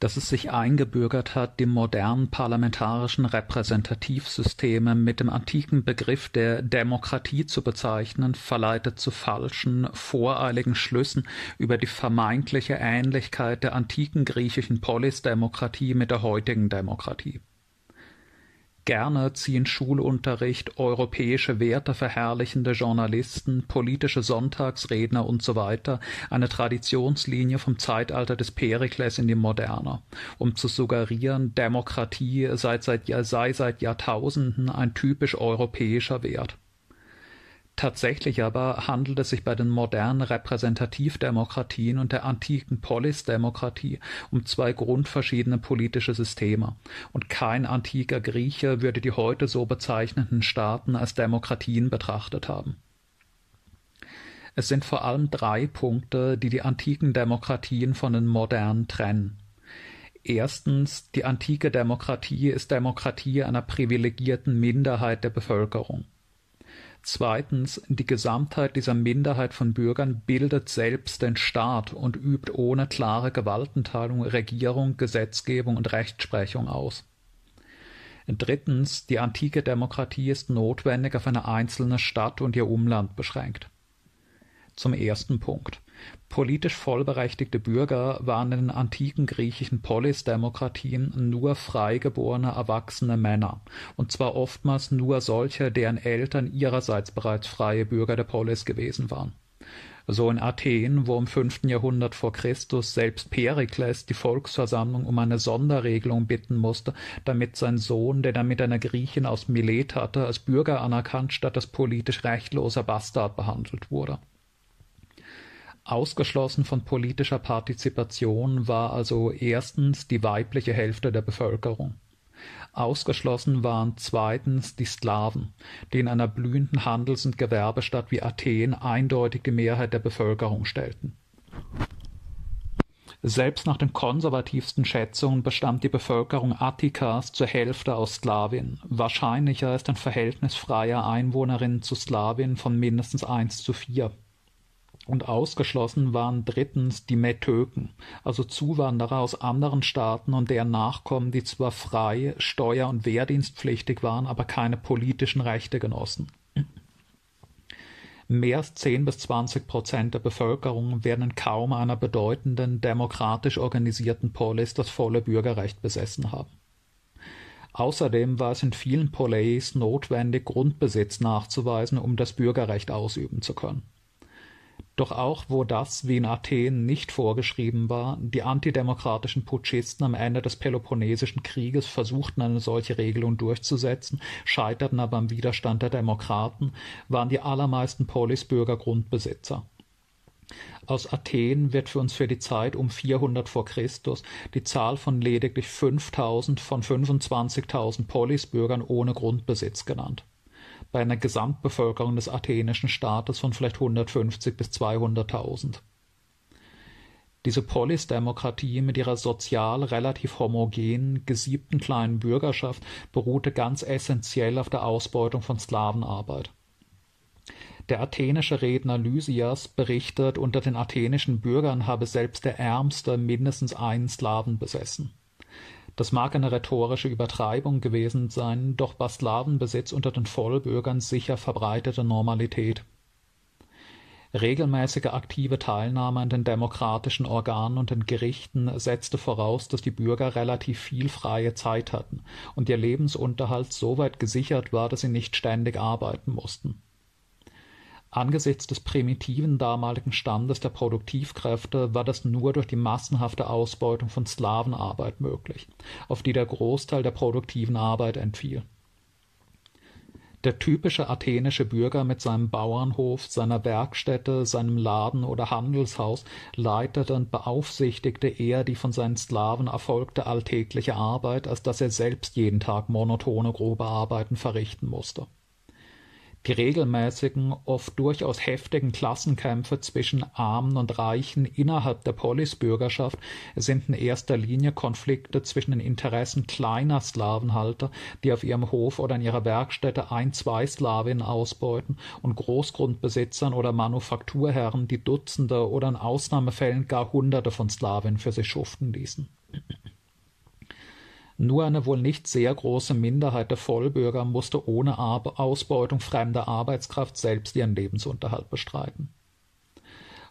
dass es sich eingebürgert hat, die modernen parlamentarischen Repräsentativsysteme mit dem antiken Begriff der Demokratie zu bezeichnen, verleitet zu falschen, voreiligen Schlüssen über die vermeintliche Ähnlichkeit der antiken griechischen Polisdemokratie mit der heutigen Demokratie. Gerne ziehen Schulunterricht, europäische Werte verherrlichende Journalisten, politische Sonntagsredner usw. eine Traditionslinie vom Zeitalter des Perikles in die Moderne, um zu suggerieren, Demokratie sei seit, sei seit Jahrtausenden ein typisch europäischer Wert Tatsächlich aber handelt es sich bei den modernen Repräsentativdemokratien und der antiken Polisdemokratie um zwei grundverschiedene politische Systeme, und kein antiker Grieche würde die heute so bezeichneten Staaten als Demokratien betrachtet haben. Es sind vor allem drei Punkte, die die antiken Demokratien von den modernen trennen. Erstens, die antike Demokratie ist Demokratie einer privilegierten Minderheit der Bevölkerung. Zweitens, die Gesamtheit dieser Minderheit von Bürgern bildet selbst den Staat und übt ohne klare Gewaltenteilung Regierung, Gesetzgebung und Rechtsprechung aus. Drittens, die antike Demokratie ist notwendig auf eine einzelne Stadt und ihr Umland beschränkt. Zum ersten Punkt. Politisch vollberechtigte Bürger waren in den antiken griechischen Polisdemokratien nur freigeborene erwachsene Männer, und zwar oftmals nur solche, deren Eltern ihrerseits bereits freie Bürger der Polis gewesen waren. So in Athen, wo im fünften Jahrhundert vor Christus selbst Perikles die Volksversammlung um eine Sonderregelung bitten musste, damit sein Sohn, den er mit einer Griechin aus Milet hatte, als Bürger anerkannt statt als politisch rechtloser Bastard behandelt wurde. Ausgeschlossen von politischer Partizipation war also erstens die weibliche Hälfte der Bevölkerung. Ausgeschlossen waren zweitens die Sklaven, die in einer blühenden Handels- und Gewerbestadt wie Athen eindeutig die Mehrheit der Bevölkerung stellten. Selbst nach den konservativsten Schätzungen bestand die Bevölkerung Attikas zur Hälfte aus Sklavinnen. Wahrscheinlicher ist ein Verhältnis freier Einwohnerinnen zu Sklavinnen von mindestens eins zu vier und ausgeschlossen waren drittens die Metöken, also Zuwanderer aus anderen Staaten und deren Nachkommen, die zwar frei, steuer- und wehrdienstpflichtig waren, aber keine politischen Rechte genossen. Mehr als 10 bis 20 Prozent der Bevölkerung werden in kaum einer bedeutenden, demokratisch organisierten Polis das volle Bürgerrecht besessen haben. Außerdem war es in vielen Poleis notwendig, Grundbesitz nachzuweisen, um das Bürgerrecht ausüben zu können. Doch auch wo das, wie in Athen, nicht vorgeschrieben war, die antidemokratischen Putschisten am Ende des Peloponnesischen Krieges versuchten, eine solche Regelung durchzusetzen, scheiterten aber am Widerstand der Demokraten, waren die allermeisten Polisbürger Grundbesitzer. Aus Athen wird für uns für die Zeit um 400 vor Christus die Zahl von lediglich 5000 von 25.000 Polisbürgern ohne Grundbesitz genannt bei einer Gesamtbevölkerung des athenischen Staates von vielleicht 150 bis 200.000. Diese Polisdemokratie mit ihrer sozial relativ homogenen, gesiebten kleinen Bürgerschaft beruhte ganz essentiell auf der Ausbeutung von Sklavenarbeit. Der athenische Redner Lysias berichtet, unter den athenischen Bürgern habe selbst der Ärmste mindestens einen Slaven besessen das mag eine rhetorische Übertreibung gewesen sein, doch war Slawenbesitz unter den Vollbürgern sicher verbreitete Normalität. Regelmäßige aktive Teilnahme an den demokratischen Organen und den Gerichten setzte voraus, dass die Bürger relativ viel freie Zeit hatten und ihr Lebensunterhalt soweit gesichert war, dass sie nicht ständig arbeiten mussten Angesichts des primitiven damaligen Standes der Produktivkräfte war das nur durch die massenhafte Ausbeutung von Sklavenarbeit möglich, auf die der Großteil der produktiven Arbeit entfiel. Der typische athenische Bürger mit seinem Bauernhof, seiner Werkstätte, seinem Laden oder Handelshaus leitete und beaufsichtigte eher die von seinen Sklaven erfolgte alltägliche Arbeit, als dass er selbst jeden Tag monotone grobe Arbeiten verrichten musste die regelmäßigen, oft durchaus heftigen Klassenkämpfe zwischen Armen und Reichen innerhalb der Polisbürgerschaft sind in erster Linie Konflikte zwischen den Interessen kleiner Sklavenhalter, die auf ihrem Hof oder in ihrer Werkstätte ein, zwei Sklavinnen ausbeuten, und Großgrundbesitzern oder Manufakturherren, die Dutzende oder in Ausnahmefällen gar Hunderte von Sklavinnen für sich schuften ließen. Nur eine wohl nicht sehr große Minderheit der Vollbürger musste ohne Ausbeutung fremder Arbeitskraft selbst ihren Lebensunterhalt bestreiten.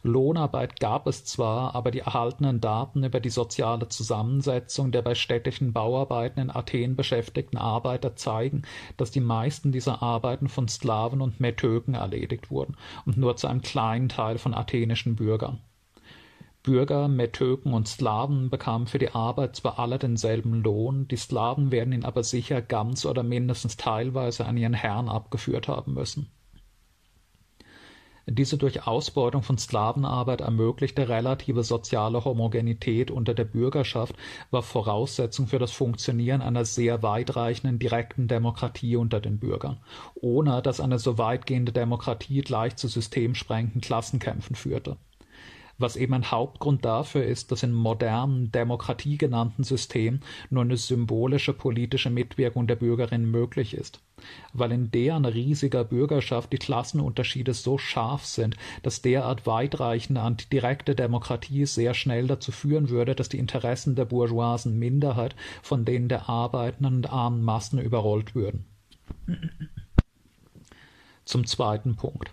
Lohnarbeit gab es zwar, aber die erhaltenen Daten über die soziale Zusammensetzung der bei städtischen Bauarbeiten in Athen beschäftigten Arbeiter zeigen, dass die meisten dieser Arbeiten von Sklaven und Metöken erledigt wurden und nur zu einem kleinen Teil von athenischen Bürgern. Bürger, Metöken und Sklaven bekamen für die Arbeit zwar alle denselben Lohn, die Sklaven werden ihn aber sicher ganz oder mindestens teilweise an ihren Herrn abgeführt haben müssen. Diese durch Ausbeutung von Sklavenarbeit ermöglichte relative soziale Homogenität unter der Bürgerschaft war Voraussetzung für das Funktionieren einer sehr weitreichenden direkten Demokratie unter den Bürgern, ohne dass eine so weitgehende Demokratie gleich zu systemsprengenden Klassenkämpfen führte was eben ein Hauptgrund dafür ist, dass in modernen, Demokratie genannten Systemen nur eine symbolische politische Mitwirkung der Bürgerinnen möglich ist. Weil in deren riesiger Bürgerschaft die Klassenunterschiede so scharf sind, dass derart weitreichende antidirekte Demokratie sehr schnell dazu führen würde, dass die Interessen der bourgeoisen Minderheit von denen der arbeitenden und armen Massen überrollt würden. Zum zweiten Punkt.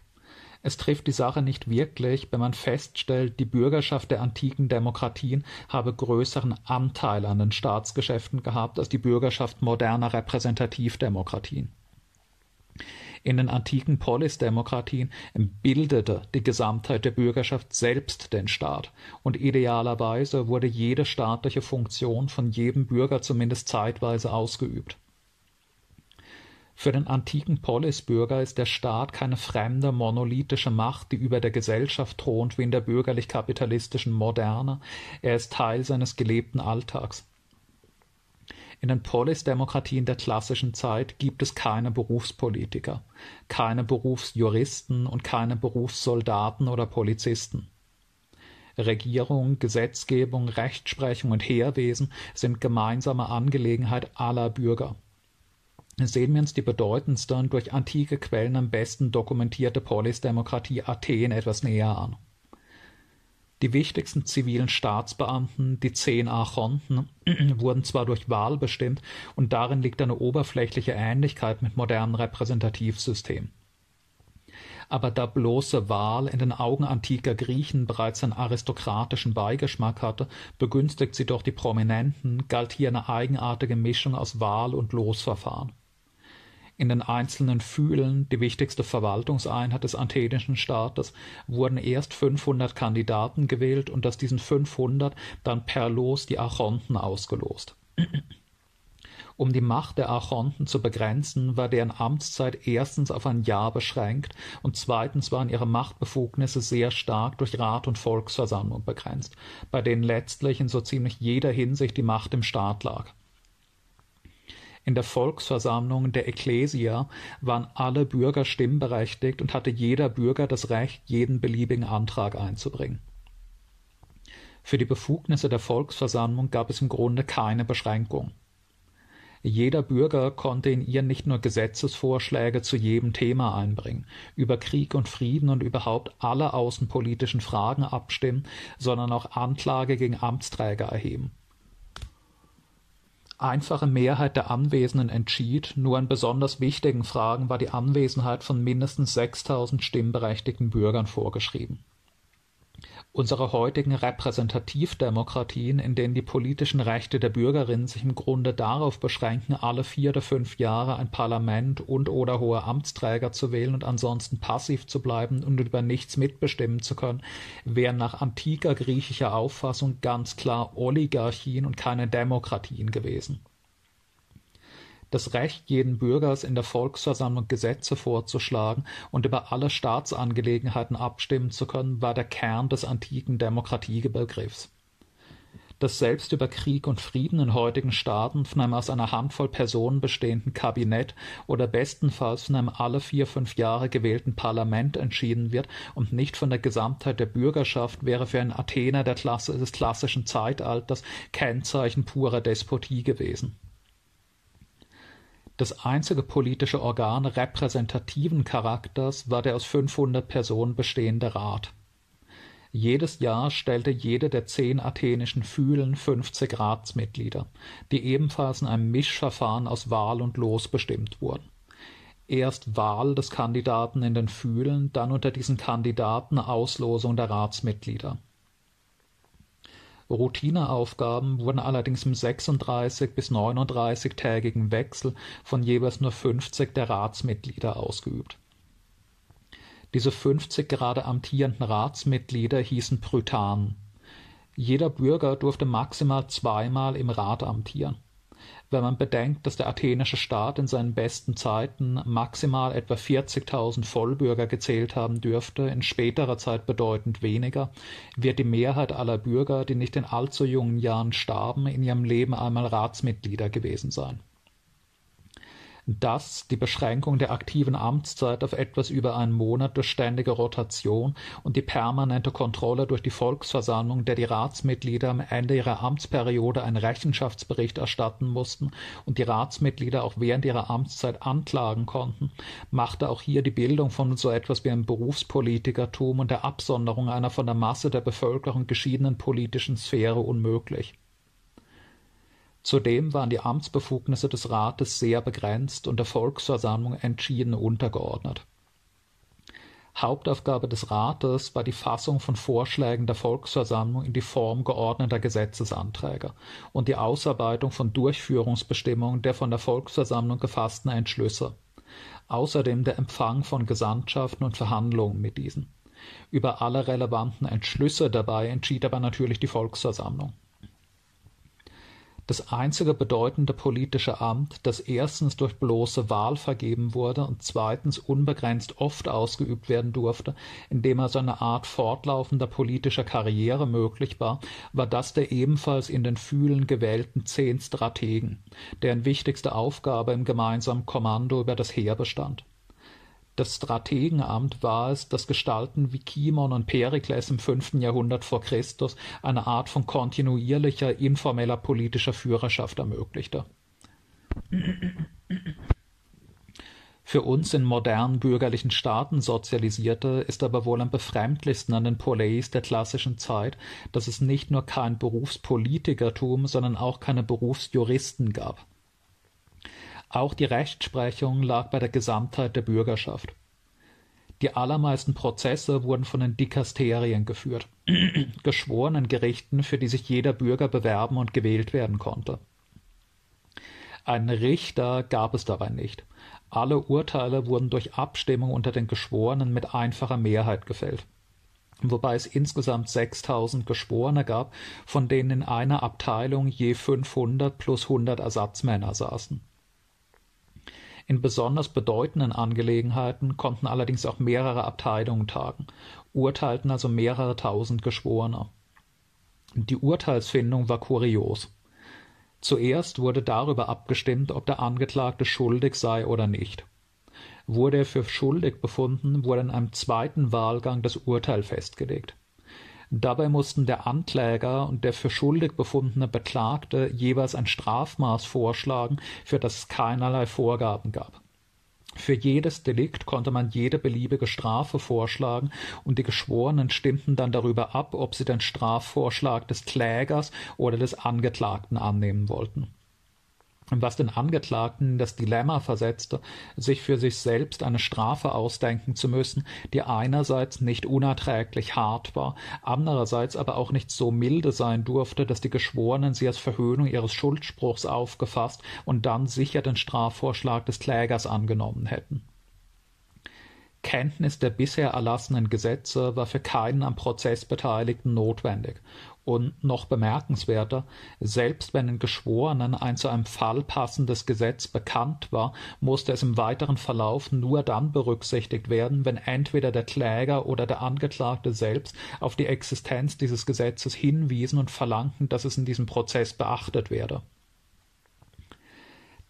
Es trifft die Sache nicht wirklich, wenn man feststellt, die Bürgerschaft der antiken Demokratien habe größeren Anteil an den Staatsgeschäften gehabt als die Bürgerschaft moderner Repräsentativdemokratien. In den antiken Polisdemokratien bildete die Gesamtheit der Bürgerschaft selbst den Staat, und idealerweise wurde jede staatliche Funktion von jedem Bürger zumindest zeitweise ausgeübt. Für den antiken Polisbürger ist der Staat keine fremde, monolithische Macht, die über der Gesellschaft thront wie in der bürgerlich-kapitalistischen Moderne, er ist Teil seines gelebten Alltags. In den Polisdemokratien der klassischen Zeit gibt es keine Berufspolitiker, keine Berufsjuristen und keine Berufssoldaten oder Polizisten. Regierung, Gesetzgebung, Rechtsprechung und Heerwesen sind gemeinsame Angelegenheit aller Bürger sehen wir uns die bedeutendste und durch antike Quellen am besten dokumentierte Polisdemokratie Athen etwas näher an. Die wichtigsten zivilen Staatsbeamten, die zehn Archonten, wurden zwar durch Wahl bestimmt, und darin liegt eine oberflächliche Ähnlichkeit mit modernen Repräsentativsystemen. Aber da bloße Wahl in den Augen antiker Griechen bereits einen aristokratischen Beigeschmack hatte, begünstigt sie doch die Prominenten, galt hier eine eigenartige Mischung aus Wahl und Losverfahren in den einzelnen Phylen, die wichtigste Verwaltungseinheit des athenischen Staates, wurden erst 500 Kandidaten gewählt und aus diesen 500 dann per Los die Archonten ausgelost. Um die Macht der Archonten zu begrenzen, war deren Amtszeit erstens auf ein Jahr beschränkt und zweitens waren ihre Machtbefugnisse sehr stark durch Rat und Volksversammlung begrenzt, bei denen letztlich in so ziemlich jeder Hinsicht die Macht im Staat lag. In der Volksversammlung der Ecclesia waren alle Bürger stimmberechtigt und hatte jeder Bürger das Recht, jeden beliebigen Antrag einzubringen. Für die Befugnisse der Volksversammlung gab es im Grunde keine Beschränkung. Jeder Bürger konnte in ihr nicht nur Gesetzesvorschläge zu jedem Thema einbringen, über Krieg und Frieden und überhaupt alle außenpolitischen Fragen abstimmen, sondern auch Anklage gegen Amtsträger erheben einfache Mehrheit der Anwesenden entschied, nur in besonders wichtigen Fragen war die Anwesenheit von mindestens 6000 stimmberechtigten Bürgern vorgeschrieben Unsere heutigen Repräsentativdemokratien, in denen die politischen Rechte der Bürgerinnen sich im Grunde darauf beschränken, alle vier oder fünf Jahre ein Parlament und/oder hohe Amtsträger zu wählen und ansonsten passiv zu bleiben und über nichts mitbestimmen zu können, wären nach antiker griechischer Auffassung ganz klar Oligarchien und keine Demokratien gewesen das Recht jeden Bürgers in der Volksversammlung Gesetze vorzuschlagen und über alle Staatsangelegenheiten abstimmen zu können, war der Kern des antiken Demokratiebegriffs. Das selbst über Krieg und Frieden in heutigen Staaten von einem aus einer Handvoll Personen bestehenden Kabinett oder bestenfalls von einem alle vier, fünf Jahre gewählten Parlament entschieden wird und nicht von der Gesamtheit der Bürgerschaft, wäre für einen Athener der Klasse des klassischen Zeitalters Kennzeichen purer Despotie gewesen das einzige politische Organ repräsentativen Charakters war der aus 500 Personen bestehende Rat. Jedes Jahr stellte jede der zehn athenischen Phylen fünfzig Ratsmitglieder, die ebenfalls in einem Mischverfahren aus Wahl und Los bestimmt wurden. Erst Wahl des Kandidaten in den Phylen, dann unter diesen Kandidaten Auslosung der Ratsmitglieder. Routineaufgaben wurden allerdings im 36 bis 39-tägigen Wechsel von jeweils nur 50 der Ratsmitglieder ausgeübt. Diese 50 gerade amtierenden Ratsmitglieder hießen Prytanen. Jeder Bürger durfte maximal zweimal im Rat amtieren wenn man bedenkt, dass der athenische Staat in seinen besten Zeiten maximal etwa 40.000 Vollbürger gezählt haben dürfte, in späterer Zeit bedeutend weniger, wird die Mehrheit aller Bürger, die nicht in allzu jungen Jahren starben, in ihrem Leben einmal Ratsmitglieder gewesen sein dass die Beschränkung der aktiven Amtszeit auf etwas über einen Monat durch ständige Rotation und die permanente Kontrolle durch die Volksversammlung, der die Ratsmitglieder am Ende ihrer Amtsperiode einen Rechenschaftsbericht erstatten mussten und die Ratsmitglieder auch während ihrer Amtszeit anklagen konnten, machte auch hier die Bildung von so etwas wie einem Berufspolitikertum und der Absonderung einer von der Masse der Bevölkerung geschiedenen politischen Sphäre unmöglich. Zudem waren die Amtsbefugnisse des Rates sehr begrenzt und der Volksversammlung entschieden untergeordnet. Hauptaufgabe des Rates war die Fassung von Vorschlägen der Volksversammlung in die Form geordneter Gesetzesanträge und die Ausarbeitung von Durchführungsbestimmungen der von der Volksversammlung gefassten Entschlüsse, außerdem der Empfang von Gesandtschaften und Verhandlungen mit diesen. Über alle relevanten Entschlüsse dabei entschied aber natürlich die Volksversammlung das einzige bedeutende politische Amt, das erstens durch bloße Wahl vergeben wurde und zweitens unbegrenzt oft ausgeübt werden durfte, indem also eine Art fortlaufender politischer Karriere möglich war, war das der ebenfalls in den Fühlen gewählten zehn Strategen, deren wichtigste Aufgabe im gemeinsamen Kommando über das Heer bestand das Strategenamt war es, das Gestalten wie Kimon und Perikles im fünften Jahrhundert vor Christus eine Art von kontinuierlicher, informeller politischer Führerschaft ermöglichte. Für uns in modernen bürgerlichen Staaten sozialisierte ist aber wohl am befremdlichsten an den Poleis der klassischen Zeit, dass es nicht nur kein Berufspolitikertum, sondern auch keine Berufsjuristen gab. Auch die Rechtsprechung lag bei der Gesamtheit der Bürgerschaft. Die allermeisten Prozesse wurden von den Dikasterien geführt, geschworenen Gerichten, für die sich jeder Bürger bewerben und gewählt werden konnte. Einen Richter gab es dabei nicht. Alle Urteile wurden durch Abstimmung unter den Geschworenen mit einfacher Mehrheit gefällt wobei es insgesamt 6000 Geschworene gab, von denen in einer Abteilung je 500 plus 100 Ersatzmänner saßen. In besonders bedeutenden Angelegenheiten konnten allerdings auch mehrere Abteilungen tagen, urteilten also mehrere tausend Geschworene. Die Urteilsfindung war kurios. Zuerst wurde darüber abgestimmt, ob der Angeklagte schuldig sei oder nicht. Wurde er für schuldig befunden, wurde in einem zweiten Wahlgang das Urteil festgelegt. Dabei mussten der Ankläger und der für schuldig befundene Beklagte jeweils ein Strafmaß vorschlagen, für das es keinerlei Vorgaben gab. Für jedes Delikt konnte man jede beliebige Strafe vorschlagen, und die Geschworenen stimmten dann darüber ab, ob sie den Strafvorschlag des Klägers oder des Angeklagten annehmen wollten was den Angeklagten das Dilemma versetzte, sich für sich selbst eine Strafe ausdenken zu müssen, die einerseits nicht unerträglich hart war, andererseits aber auch nicht so milde sein durfte, dass die Geschworenen sie als Verhöhnung ihres Schuldspruchs aufgefasst und dann sicher den Strafvorschlag des Klägers angenommen hätten. Kenntnis der bisher erlassenen Gesetze war für keinen am Prozess Beteiligten notwendig, und noch bemerkenswerter, selbst wenn den Geschworenen ein zu einem Fall passendes Gesetz bekannt war, musste es im weiteren Verlauf nur dann berücksichtigt werden, wenn entweder der Kläger oder der Angeklagte selbst auf die Existenz dieses Gesetzes hinwiesen und verlangten, dass es in diesem Prozess beachtet werde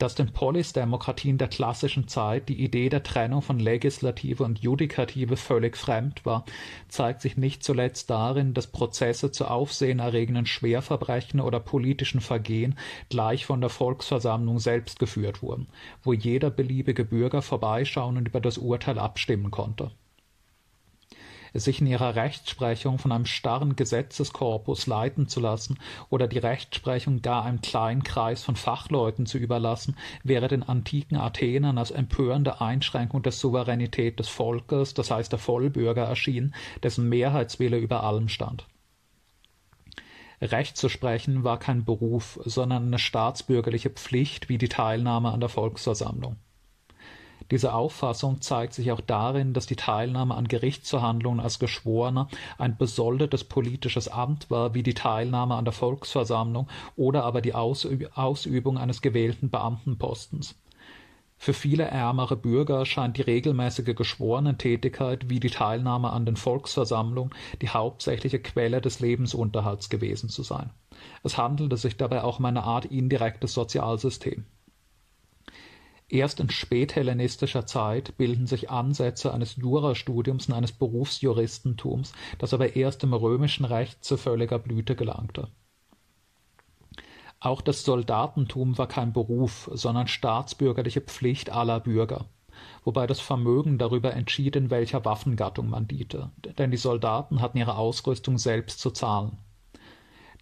dass den Polisdemokratien der klassischen Zeit die Idee der Trennung von Legislative und Judikative völlig fremd war, zeigt sich nicht zuletzt darin, dass Prozesse zu aufsehenerregenden Schwerverbrechen oder politischen Vergehen gleich von der Volksversammlung selbst geführt wurden, wo jeder beliebige Bürger vorbeischauen und über das Urteil abstimmen konnte sich in ihrer Rechtsprechung von einem starren Gesetzeskorpus leiten zu lassen oder die Rechtsprechung gar einem kleinen Kreis von Fachleuten zu überlassen, wäre den antiken Athenern als empörende Einschränkung der Souveränität des Volkes, das heißt der Vollbürger, erschienen, dessen Mehrheitswille über allem stand. Recht zu sprechen war kein Beruf, sondern eine staatsbürgerliche Pflicht wie die Teilnahme an der Volksversammlung. Diese Auffassung zeigt sich auch darin, dass die Teilnahme an Gerichtsverhandlungen als Geschworener ein besoldetes politisches Amt war, wie die Teilnahme an der Volksversammlung oder aber die Ausübung eines gewählten Beamtenpostens. Für viele ärmere Bürger scheint die regelmäßige Geschworenentätigkeit wie die Teilnahme an den Volksversammlungen die hauptsächliche Quelle des Lebensunterhalts gewesen zu sein. Es handelte sich dabei auch um eine Art indirektes Sozialsystem. Erst in späthellenistischer Zeit bilden sich Ansätze eines Jurastudiums und eines Berufsjuristentums, das aber erst im römischen Recht zu völliger Blüte gelangte. Auch das Soldatentum war kein Beruf, sondern staatsbürgerliche Pflicht aller Bürger, wobei das Vermögen darüber entschied, in welcher Waffengattung man diente, denn die Soldaten hatten ihre Ausrüstung selbst zu zahlen.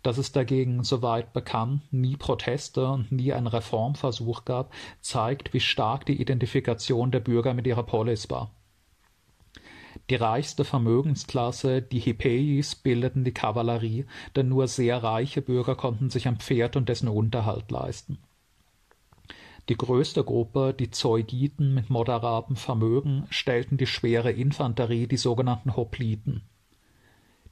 Dass es dagegen, soweit bekannt, nie Proteste und nie einen Reformversuch gab, zeigt, wie stark die Identifikation der Bürger mit ihrer Polis war. Die reichste Vermögensklasse, die Hippeis, bildeten die Kavallerie, denn nur sehr reiche Bürger konnten sich ein Pferd und dessen Unterhalt leisten. Die größte Gruppe, die Zeugiten mit moderatem Vermögen, stellten die schwere Infanterie, die sogenannten Hopliten.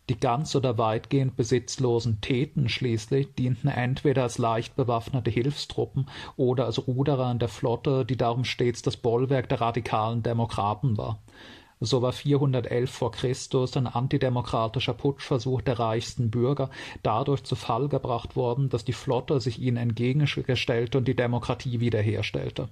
Die ganz oder weitgehend besitzlosen Theten schließlich dienten entweder als leicht bewaffnete Hilfstruppen oder als Ruderer in der Flotte, die darum stets das Bollwerk der radikalen Demokraten war. So war 411 vor Christus ein antidemokratischer Putschversuch der reichsten Bürger dadurch zu Fall gebracht worden, dass die Flotte sich ihnen entgegenstellte und die Demokratie wiederherstellte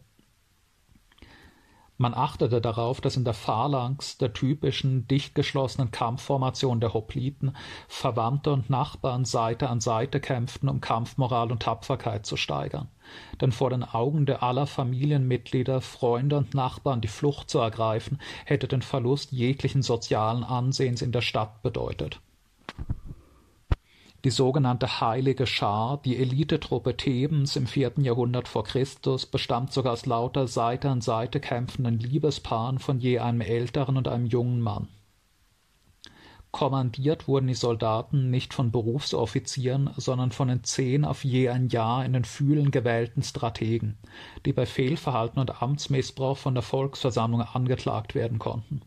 man achtete darauf, dass in der Phalanx, der typischen, dicht geschlossenen Kampfformation der Hopliten, Verwandte und Nachbarn Seite an Seite kämpften, um Kampfmoral und Tapferkeit zu steigern. Denn vor den Augen der aller Familienmitglieder, Freunde und Nachbarn die Flucht zu ergreifen, hätte den Verlust jeglichen sozialen Ansehens in der Stadt bedeutet die sogenannte Heilige Schar, die Elitetruppe Thebens im vierten Jahrhundert vor Christus, bestand sogar aus lauter Seite an Seite kämpfenden Liebespaaren von je einem älteren und einem jungen Mann. Kommandiert wurden die Soldaten nicht von Berufsoffizieren, sondern von den zehn auf je ein Jahr in den Fühlen gewählten Strategen, die bei Fehlverhalten und Amtsmissbrauch von der Volksversammlung angeklagt werden konnten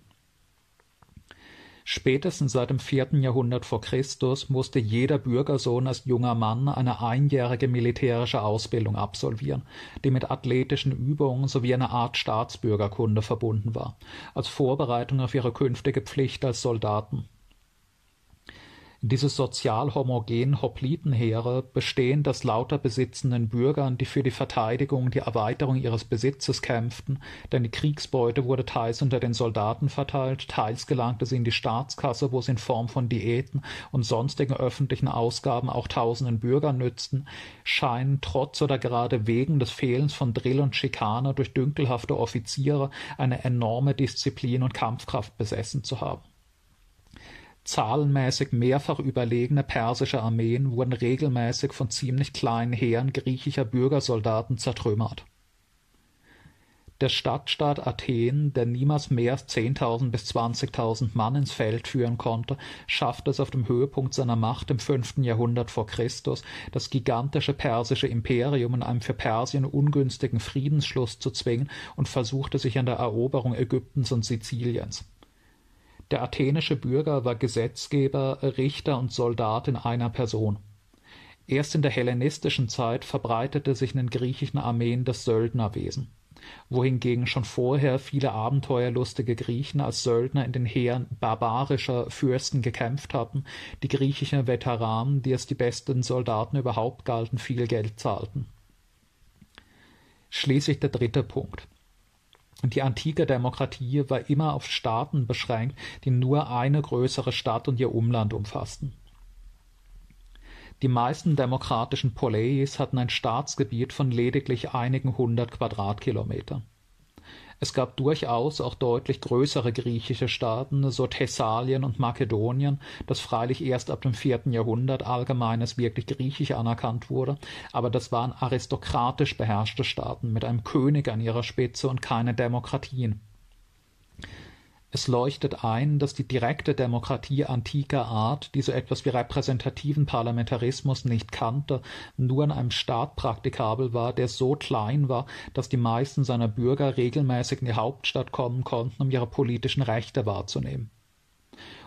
Spätestens seit dem vierten Jahrhundert vor Christus musste jeder Bürgersohn als junger Mann eine einjährige militärische Ausbildung absolvieren, die mit athletischen Übungen sowie einer Art Staatsbürgerkunde verbunden war, als Vorbereitung auf ihre künftige Pflicht als Soldaten diese sozial homogenen Hoplitenheere, bestehend aus lauter besitzenden Bürgern, die für die Verteidigung und die Erweiterung ihres Besitzes kämpften, denn die Kriegsbeute wurde teils unter den Soldaten verteilt, teils gelangte sie in die Staatskasse, wo sie in Form von Diäten und sonstigen öffentlichen Ausgaben auch tausenden Bürgern nützten, scheinen trotz oder gerade wegen des Fehlens von Drill und Schikane durch dünkelhafte Offiziere eine enorme Disziplin und Kampfkraft besessen zu haben Zahlenmäßig mehrfach überlegene persische Armeen wurden regelmäßig von ziemlich kleinen Heeren griechischer Bürgersoldaten zertrümmert. Der Stadtstaat Athen, der niemals mehr als 10.000 bis 20.000 Mann ins Feld führen konnte, schaffte es auf dem Höhepunkt seiner Macht im fünften Jahrhundert vor Christus, das gigantische persische Imperium in einem für Persien ungünstigen Friedensschluss zu zwingen und versuchte sich an der Eroberung Ägyptens und Siziliens der athenische Bürger war Gesetzgeber, Richter und Soldat in einer Person. Erst in der hellenistischen Zeit verbreitete sich in den griechischen Armeen das Söldnerwesen, wohingegen schon vorher viele abenteuerlustige Griechen als Söldner in den Heeren barbarischer Fürsten gekämpft hatten, die griechischen Veteranen, die als die besten Soldaten überhaupt galten, viel Geld zahlten. Schließlich der dritte Punkt. Die antike Demokratie war immer auf Staaten beschränkt, die nur eine größere Stadt und ihr Umland umfassten. Die meisten demokratischen Poleis hatten ein Staatsgebiet von lediglich einigen hundert Quadratkilometern. Es gab durchaus auch deutlich größere griechische Staaten, so Thessalien und Makedonien, das freilich erst ab dem vierten Jahrhundert allgemein als wirklich griechisch anerkannt wurde, aber das waren aristokratisch beherrschte Staaten mit einem König an ihrer Spitze und keine Demokratien. Es leuchtet ein, dass die direkte Demokratie antiker Art, die so etwas wie repräsentativen Parlamentarismus nicht kannte, nur in einem Staat praktikabel war, der so klein war, dass die meisten seiner Bürger regelmäßig in die Hauptstadt kommen konnten, um ihre politischen Rechte wahrzunehmen.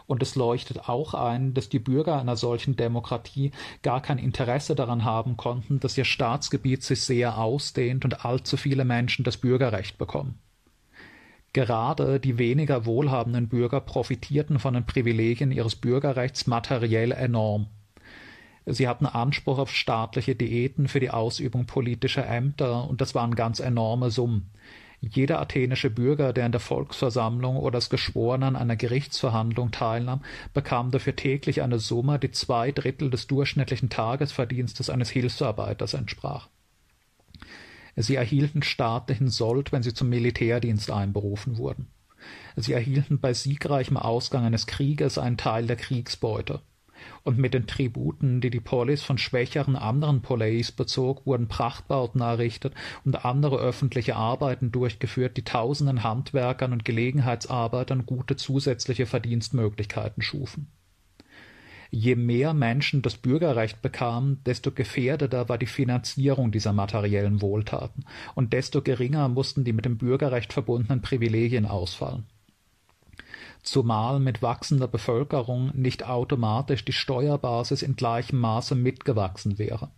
Und es leuchtet auch ein, dass die Bürger einer solchen Demokratie gar kein Interesse daran haben konnten, dass ihr Staatsgebiet sich sehr ausdehnt und allzu viele Menschen das Bürgerrecht bekommen. Gerade die weniger wohlhabenden Bürger profitierten von den Privilegien ihres Bürgerrechts materiell enorm. Sie hatten Anspruch auf staatliche Diäten für die Ausübung politischer Ämter, und das waren ganz enorme Summen. Jeder athenische Bürger, der in der Volksversammlung oder als Geschworener an einer Gerichtsverhandlung teilnahm, bekam dafür täglich eine Summe, die zwei Drittel des durchschnittlichen Tagesverdienstes eines Hilfsarbeiters entsprach. Sie erhielten staatlichen Sold, wenn sie zum Militärdienst einberufen wurden. Sie erhielten bei siegreichem Ausgang eines Krieges einen Teil der Kriegsbeute. Und mit den Tributen, die die Polis von schwächeren anderen Poleis bezog, wurden Prachtbauten errichtet und andere öffentliche Arbeiten durchgeführt, die tausenden Handwerkern und Gelegenheitsarbeitern gute zusätzliche Verdienstmöglichkeiten schufen. Je mehr Menschen das Bürgerrecht bekamen, desto gefährdeter war die Finanzierung dieser materiellen Wohltaten, und desto geringer mussten die mit dem Bürgerrecht verbundenen Privilegien ausfallen. Zumal mit wachsender Bevölkerung nicht automatisch die Steuerbasis in gleichem Maße mitgewachsen wäre,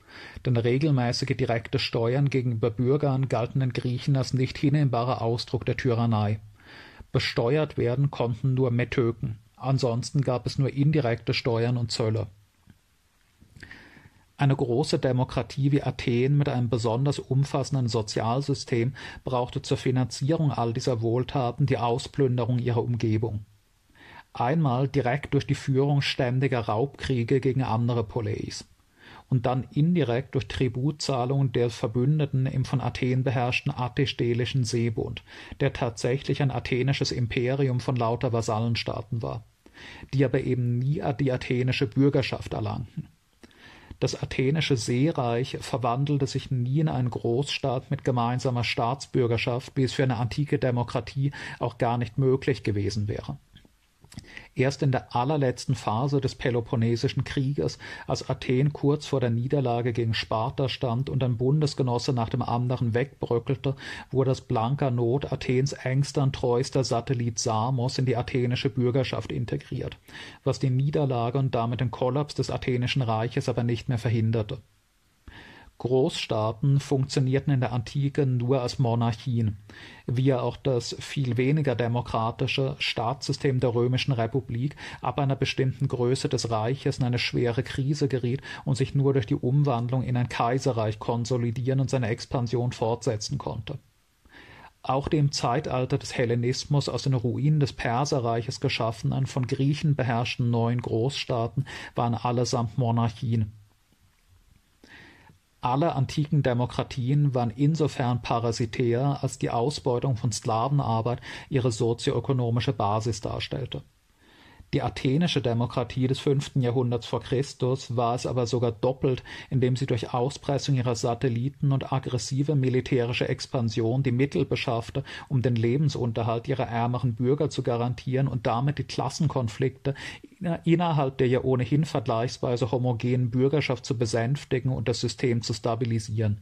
denn regelmäßige direkte Steuern gegenüber Bürgern galten den Griechen als nicht hinnehmbarer Ausdruck der Tyrannei. Besteuert werden konnten nur Metöken, Ansonsten gab es nur indirekte Steuern und Zölle. Eine große Demokratie wie Athen mit einem besonders umfassenden Sozialsystem brauchte zur Finanzierung all dieser Wohltaten die Ausplünderung ihrer Umgebung. Einmal direkt durch die Führung ständiger Raubkriege gegen andere Poleis und dann indirekt durch Tributzahlungen der Verbündeten im von Athen beherrschten attestelischen Seebund, der tatsächlich ein athenisches Imperium von lauter Vasallenstaaten war, die aber eben nie die athenische Bürgerschaft erlangten. Das athenische Seereich verwandelte sich nie in einen Großstaat mit gemeinsamer Staatsbürgerschaft, wie es für eine antike Demokratie auch gar nicht möglich gewesen wäre. Erst in der allerletzten Phase des Peloponnesischen Krieges, als Athen kurz vor der Niederlage gegen Sparta stand und ein Bundesgenosse nach dem anderen wegbröckelte, wurde aus blanker Not Athens engster und treuster Satellit Samos in die athenische Bürgerschaft integriert, was die Niederlage und damit den Kollaps des athenischen Reiches aber nicht mehr verhinderte Großstaaten funktionierten in der Antike nur als Monarchien, wie ja auch das viel weniger demokratische Staatssystem der römischen Republik ab einer bestimmten Größe des Reiches in eine schwere Krise geriet und sich nur durch die Umwandlung in ein Kaiserreich konsolidieren und seine Expansion fortsetzen konnte. Auch die im Zeitalter des Hellenismus aus den Ruinen des Perserreiches geschaffenen, von Griechen beherrschten neuen Großstaaten waren allesamt Monarchien alle antiken Demokratien waren insofern parasitär, als die Ausbeutung von Sklavenarbeit ihre sozioökonomische Basis darstellte die athenische Demokratie des fünften Jahrhunderts vor Christus war es aber sogar doppelt, indem sie durch Auspressung ihrer Satelliten und aggressive militärische Expansion die Mittel beschaffte, um den Lebensunterhalt ihrer ärmeren Bürger zu garantieren und damit die Klassenkonflikte innerhalb der ja ohnehin vergleichsweise homogenen Bürgerschaft zu besänftigen und das System zu stabilisieren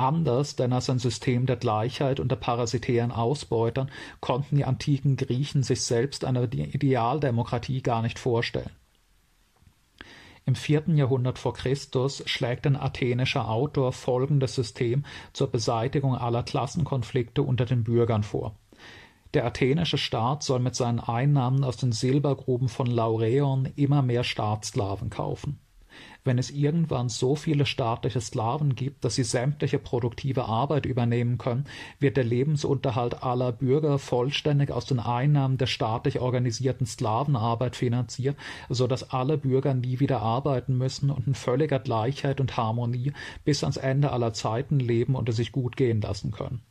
Anders denn als ein System der Gleichheit und der parasitären Ausbeutern konnten die antiken Griechen sich selbst eine Idealdemokratie gar nicht vorstellen. Im vierten Jahrhundert vor Christus schlägt ein athenischer Autor folgendes System zur Beseitigung aller Klassenkonflikte unter den Bürgern vor. Der athenische Staat soll mit seinen Einnahmen aus den Silbergruben von Laureon immer mehr Staatssklaven kaufen wenn es irgendwann so viele staatliche Sklaven gibt, dass sie sämtliche produktive Arbeit übernehmen können, wird der Lebensunterhalt aller Bürger vollständig aus den Einnahmen der staatlich organisierten Sklavenarbeit finanziert, so dass alle Bürger nie wieder arbeiten müssen und in völliger Gleichheit und Harmonie bis ans Ende aller Zeiten leben und es sich gut gehen lassen können.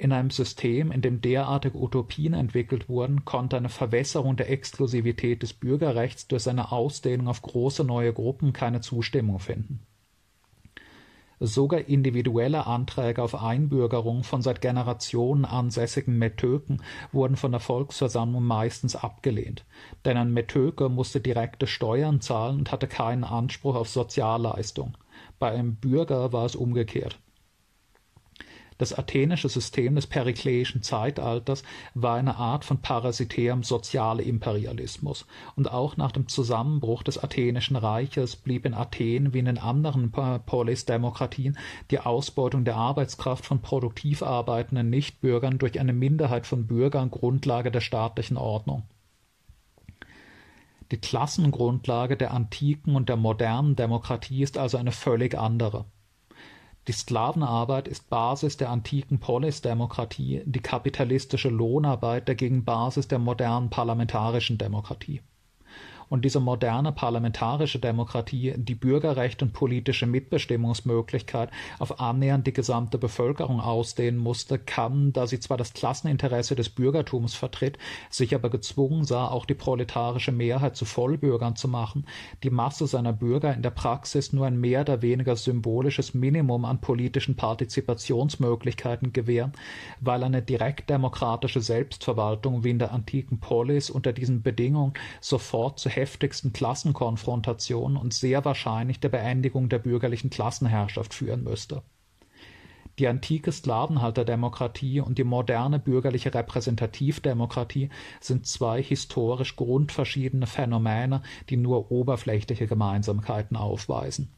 In einem System, in dem derartige Utopien entwickelt wurden, konnte eine Verwässerung der Exklusivität des Bürgerrechts durch seine Ausdehnung auf große neue Gruppen keine Zustimmung finden. Sogar individuelle Anträge auf Einbürgerung von seit Generationen ansässigen Metöken wurden von der Volksversammlung meistens abgelehnt, denn ein Metöke musste direkte Steuern zahlen und hatte keinen Anspruch auf Sozialleistung. Bei einem Bürger war es umgekehrt das athenische System des perikleischen Zeitalters war eine Art von parasitärem Sozialimperialismus, und auch nach dem Zusammenbruch des Athenischen Reiches blieb in Athen wie in den anderen Polisdemokratien die Ausbeutung der Arbeitskraft von produktiv arbeitenden Nichtbürgern durch eine Minderheit von Bürgern Grundlage der staatlichen Ordnung. Die Klassengrundlage der antiken und der modernen Demokratie ist also eine völlig andere die Sklavenarbeit ist Basis der antiken Polisdemokratie, die kapitalistische Lohnarbeit dagegen Basis der modernen parlamentarischen Demokratie und diese moderne parlamentarische Demokratie die Bürgerrecht und politische Mitbestimmungsmöglichkeit auf annähernd die gesamte Bevölkerung ausdehnen musste, kann, da sie zwar das Klasseninteresse des Bürgertums vertritt, sich aber gezwungen sah, auch die proletarische Mehrheit zu Vollbürgern zu machen, die Masse seiner Bürger in der Praxis nur ein mehr oder weniger symbolisches Minimum an politischen Partizipationsmöglichkeiten gewähren, weil eine direktdemokratische Selbstverwaltung wie in der antiken Polis unter diesen Bedingungen sofort zu heftigsten Klassenkonfrontationen und sehr wahrscheinlich der Beendigung der bürgerlichen Klassenherrschaft führen müsste. Die antike Sklavenhalterdemokratie und die moderne bürgerliche Repräsentativdemokratie sind zwei historisch grundverschiedene Phänomene, die nur oberflächliche Gemeinsamkeiten aufweisen